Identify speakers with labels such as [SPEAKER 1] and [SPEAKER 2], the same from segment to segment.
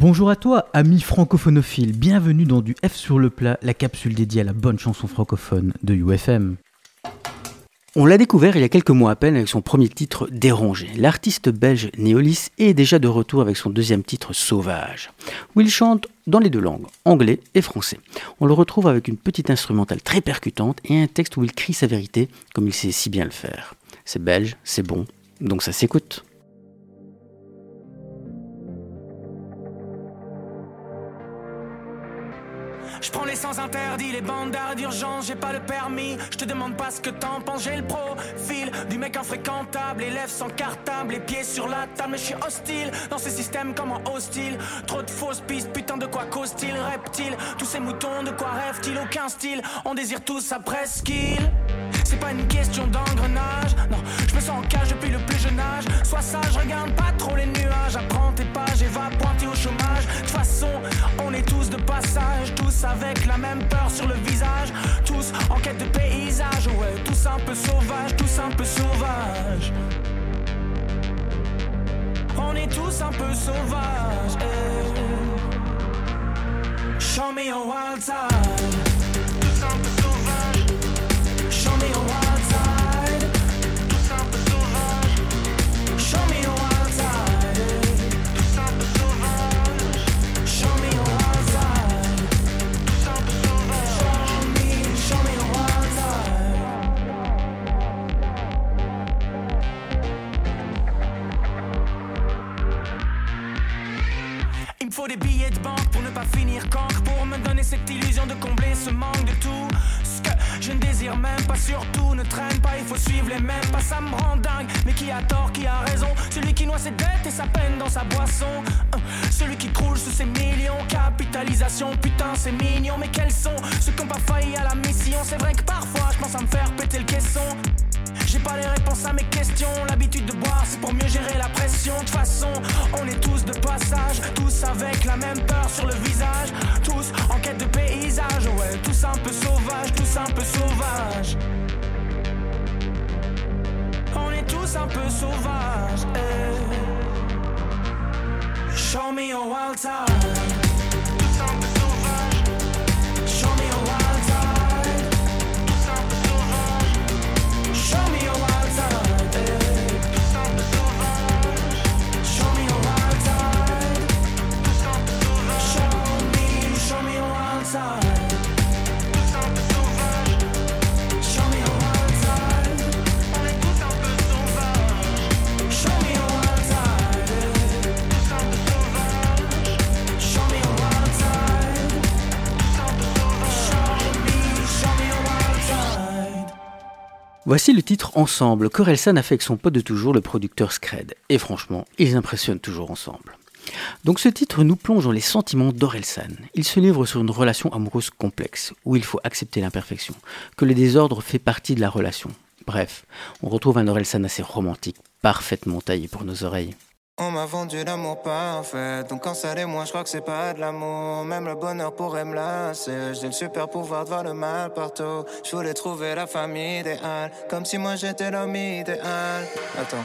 [SPEAKER 1] Bonjour à toi, ami francophonophile, bienvenue dans du F sur le plat, la capsule dédiée à la bonne chanson francophone de UFM. On l'a découvert il y a quelques mois à peine avec son premier titre Dérangé. L'artiste belge Néolis est déjà de retour avec son deuxième titre Sauvage, où il chante dans les deux langues, anglais et français. On le retrouve avec une petite instrumentale très percutante et un texte où il crie sa vérité comme il sait si bien le faire. C'est belge, c'est bon, donc ça s'écoute.
[SPEAKER 2] Je prends les sans interdits, les bandes d'arrêt d'urgence, j'ai pas le permis. Je te demande pas ce que t'en penses, j'ai le profil du mec infréquentable, lèvres sans cartable, les pieds sur la table, mais je suis hostile dans ces systèmes comme en hostile. Trop de fausses pistes, putain de quoi cause-t-il, reptile Tous ces moutons, de quoi rêvent-ils, aucun style, on désire tous sa presqu'île. C'est pas une question d'engrenage, non, je me sens en cage depuis le plus jeune âge. Sois sage, regarde pas avec la même peur sur le visage, tous en quête de paysage, ouais, tous un peu sauvages, tous un peu sauvages. On est tous un peu sauvages. eh. Show me wild side. Cette illusion de combler ce manque de tout. Ce que je ne désire même pas surtout Ne traîne pas, il faut suivre les mêmes pas Ça me rend dingue, mais qui a tort, qui a raison? Celui qui noie ses dettes et sa peine dans sa boisson. Hein, Celui qui croule sous ses millions. Capitalisation, putain c'est mignon. Mais quels sont ceux qui n'ont pas failli à la mission? C'est vrai que parfois je pense à me faire péter le caisson j'ai pas les réponses à mes questions. L'habitude de boire, c'est pour mieux gérer la pression. De toute façon, on est tous de passage, tous avec la même peur sur le visage. Tous en quête de paysage, ouais, tous un peu sauvages, tous un peu sauvages. On est tous un peu sauvages. eh. Show me your wild side.
[SPEAKER 1] Voici le titre Ensemble qu'Orelsan a fait avec son pote de toujours, le producteur Scred. Et franchement, ils impressionnent toujours ensemble. Donc ce titre nous plonge dans les sentiments d'Orelsan. Il se livre sur une relation amoureuse complexe, où il faut accepter l'imperfection, que le désordre fait partie de la relation. Bref, on retrouve un Orelsan assez romantique, parfaitement taillé pour nos oreilles.
[SPEAKER 3] On m'a vendu l'amour parfait, donc quand ça l'est moi je crois que c'est pas de l'amour. Même le bonheur pourrait me lasser. J'ai le super pouvoir de voir le mal partout. Je voulais trouver la famille idéale, comme si moi j'étais l'homme idéal. Attends.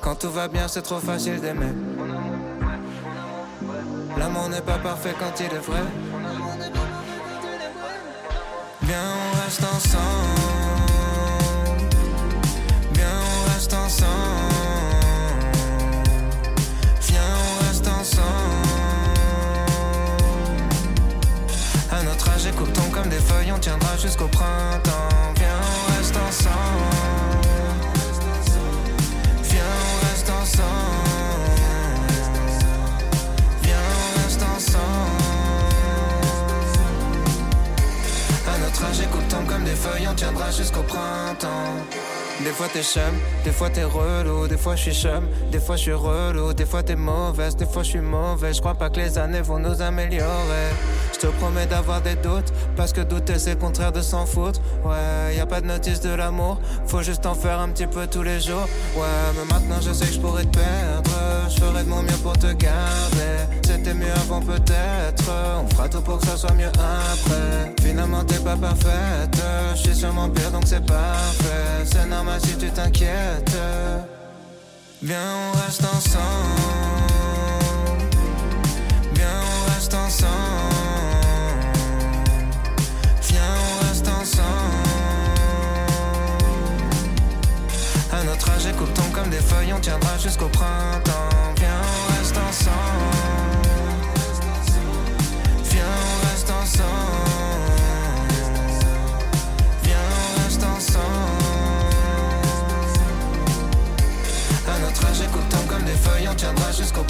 [SPEAKER 3] quand tout va bien, c'est trop facile d'aimer. L'amour n'est pas parfait quand il est vrai. Viens, on reste ensemble. Des fois t'es chum, des fois t'es relou, des fois je suis chum, des fois je suis relou, des fois t'es mauvaise, des fois je suis mauvais. Je crois pas que les années vont nous améliorer. Je te promets d'avoir des doutes, parce que douter c'est le contraire de s'en foutre. Ouais, y a pas de notice de l'amour, faut juste en faire un petit peu tous les jours. Ouais, mais maintenant je sais que je pourrais te perdre, je ferai de mon mieux pour te garder. C'était mieux avant peut-être, on fera tout pour que ça soit mieux après. Je suis sûrement pire donc c'est parfait. C'est normal si tu t'inquiètes. Viens, on reste ensemble. Viens, on reste ensemble. J'écoute comme des